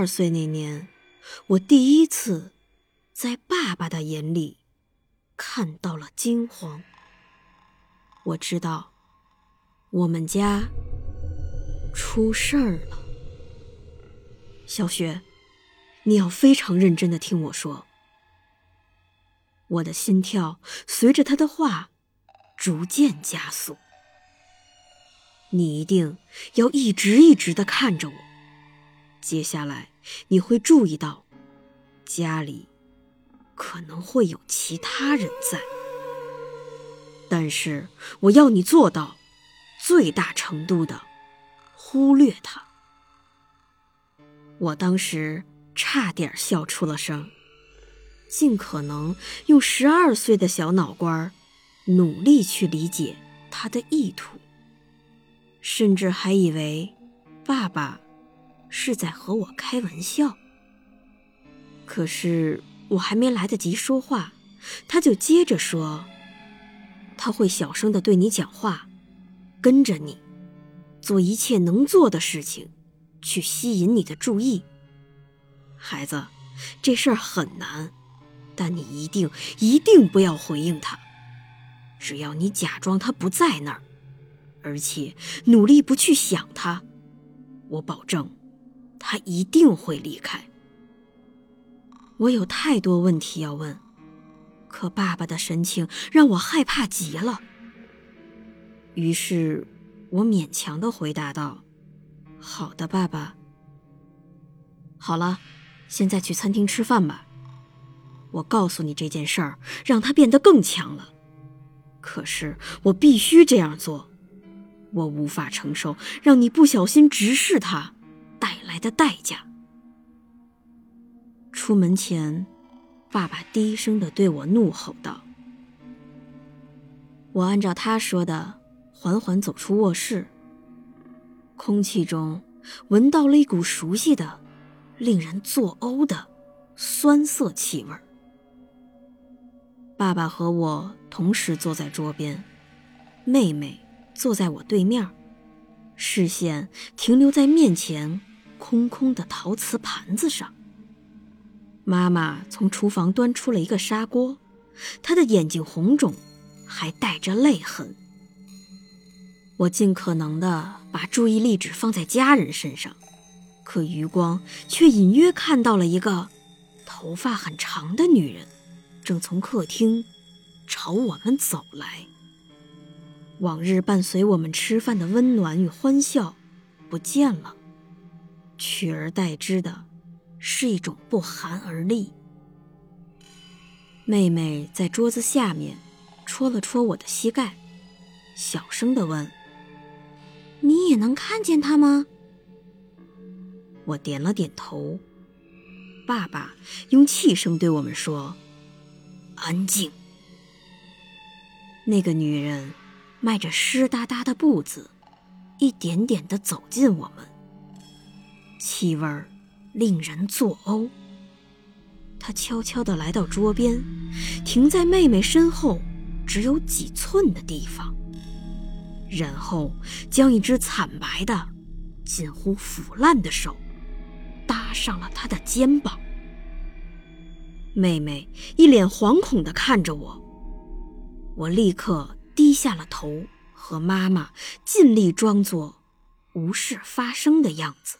二岁那年，我第一次在爸爸的眼里看到了惊慌。我知道，我们家出事儿了。小雪，你要非常认真的听我说。我的心跳随着他的话逐渐加速。你一定要一直一直的看着我。接下来你会注意到，家里可能会有其他人在，但是我要你做到最大程度的忽略他。我当时差点笑出了声，尽可能用十二岁的小脑瓜努力去理解他的意图，甚至还以为爸爸。是在和我开玩笑。可是我还没来得及说话，他就接着说：“他会小声的对你讲话，跟着你，做一切能做的事情，去吸引你的注意。孩子，这事儿很难，但你一定一定不要回应他。只要你假装他不在那儿，而且努力不去想他，我保证。”他一定会离开。我有太多问题要问，可爸爸的神情让我害怕极了。于是，我勉强的回答道：“好的，爸爸。好了，现在去餐厅吃饭吧。我告诉你这件事儿，让他变得更强了。可是我必须这样做，我无法承受让你不小心直视他。”带来的代价。出门前，爸爸低声的对我怒吼道：“我按照他说的，缓缓走出卧室。空气中闻到了一股熟悉的、令人作呕的酸涩气味。爸爸和我同时坐在桌边，妹妹坐在我对面，视线停留在面前。”空空的陶瓷盘子上，妈妈从厨房端出了一个砂锅，她的眼睛红肿，还带着泪痕。我尽可能的把注意力只放在家人身上，可余光却隐约看到了一个头发很长的女人，正从客厅朝我们走来。往日伴随我们吃饭的温暖与欢笑不见了。取而代之的，是一种不寒而栗。妹妹在桌子下面戳了戳我的膝盖，小声的问：“你也能看见他吗？”我点了点头。爸爸用气声对我们说：“安静。”那个女人迈着湿哒哒的步子，一点点的走近我们。气味令人作呕。他悄悄地来到桌边，停在妹妹身后只有几寸的地方，然后将一只惨白的、近乎腐烂的手搭上了他的肩膀。妹妹一脸惶恐地看着我，我立刻低下了头，和妈妈尽力装作无事发生的样子。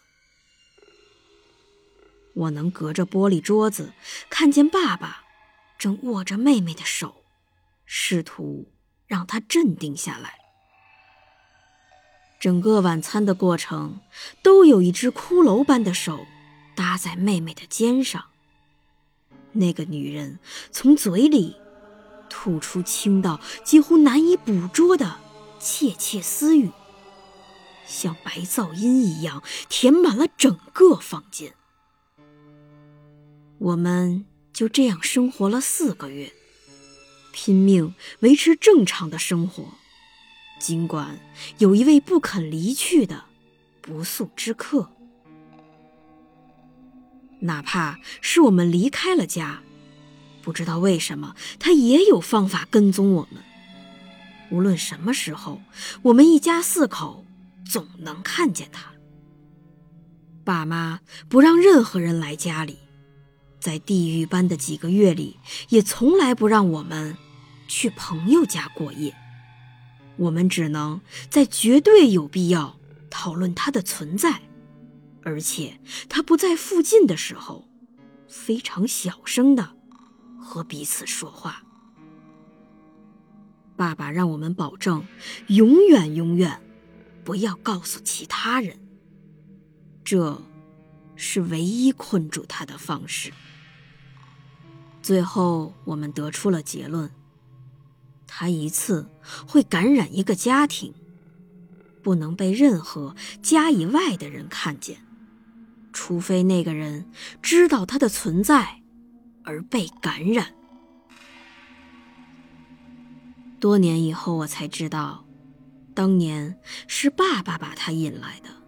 我能隔着玻璃桌子看见爸爸正握着妹妹的手，试图让她镇定下来。整个晚餐的过程都有一只骷髅般的手搭在妹妹的肩上。那个女人从嘴里吐出轻到几乎难以捕捉的窃窃私语，像白噪音一样填满了整个房间。我们就这样生活了四个月，拼命维持正常的生活。尽管有一位不肯离去的不速之客，哪怕是我们离开了家，不知道为什么他也有方法跟踪我们。无论什么时候，我们一家四口总能看见他。爸妈不让任何人来家里。在地狱般的几个月里，也从来不让我们去朋友家过夜。我们只能在绝对有必要讨论他的存在，而且他不在附近的时候，非常小声的和彼此说话。爸爸让我们保证，永远永远不要告诉其他人。这。是唯一困住他的方式。最后，我们得出了结论：他一次会感染一个家庭，不能被任何家以外的人看见，除非那个人知道他的存在而被感染。多年以后，我才知道，当年是爸爸把他引来的。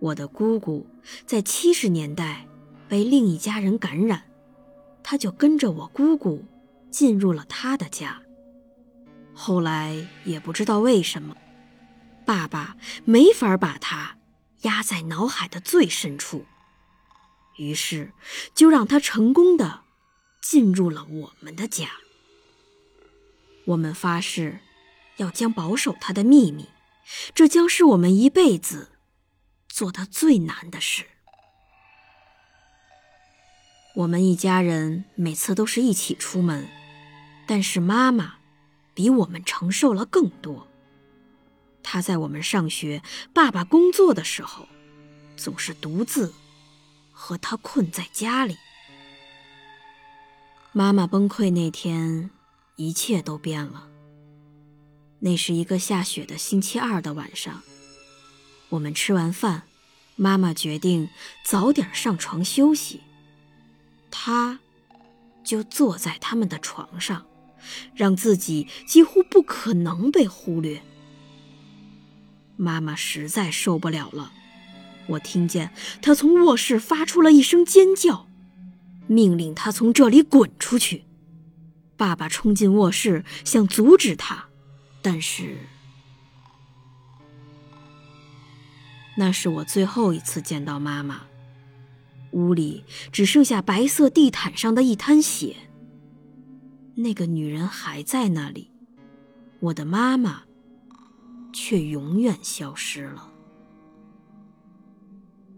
我的姑姑在七十年代被另一家人感染，他就跟着我姑姑进入了他的家。后来也不知道为什么，爸爸没法把他压在脑海的最深处，于是就让他成功的进入了我们的家。我们发誓要将保守他的秘密，这将是我们一辈子。做的最难的事。我们一家人每次都是一起出门，但是妈妈比我们承受了更多。她在我们上学、爸爸工作的时候，总是独自和他困在家里。妈妈崩溃那天，一切都变了。那是一个下雪的星期二的晚上，我们吃完饭。妈妈决定早点上床休息，她就坐在他们的床上，让自己几乎不可能被忽略。妈妈实在受不了了，我听见她从卧室发出了一声尖叫，命令她从这里滚出去。爸爸冲进卧室想阻止她，但是。那是我最后一次见到妈妈。屋里只剩下白色地毯上的一滩血。那个女人还在那里，我的妈妈却永远消失了。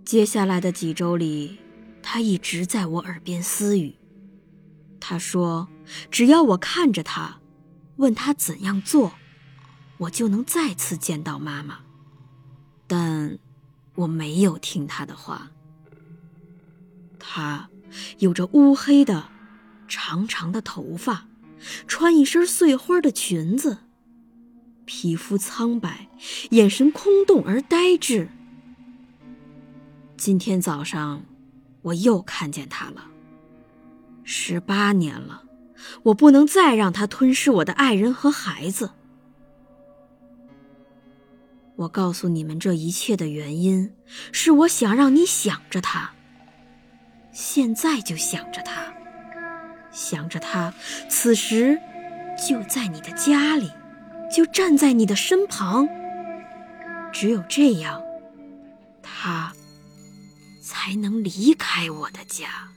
接下来的几周里，她一直在我耳边私语。她说：“只要我看着她，问她怎样做，我就能再次见到妈妈。”但。我没有听他的话。他有着乌黑的、长长的头发，穿一身碎花的裙子，皮肤苍白，眼神空洞而呆滞。今天早上，我又看见他了。十八年了，我不能再让他吞噬我的爱人和孩子。我告诉你们这一切的原因，是我想让你想着他。现在就想着他，想着他，此时就在你的家里，就站在你的身旁。只有这样，他才能离开我的家。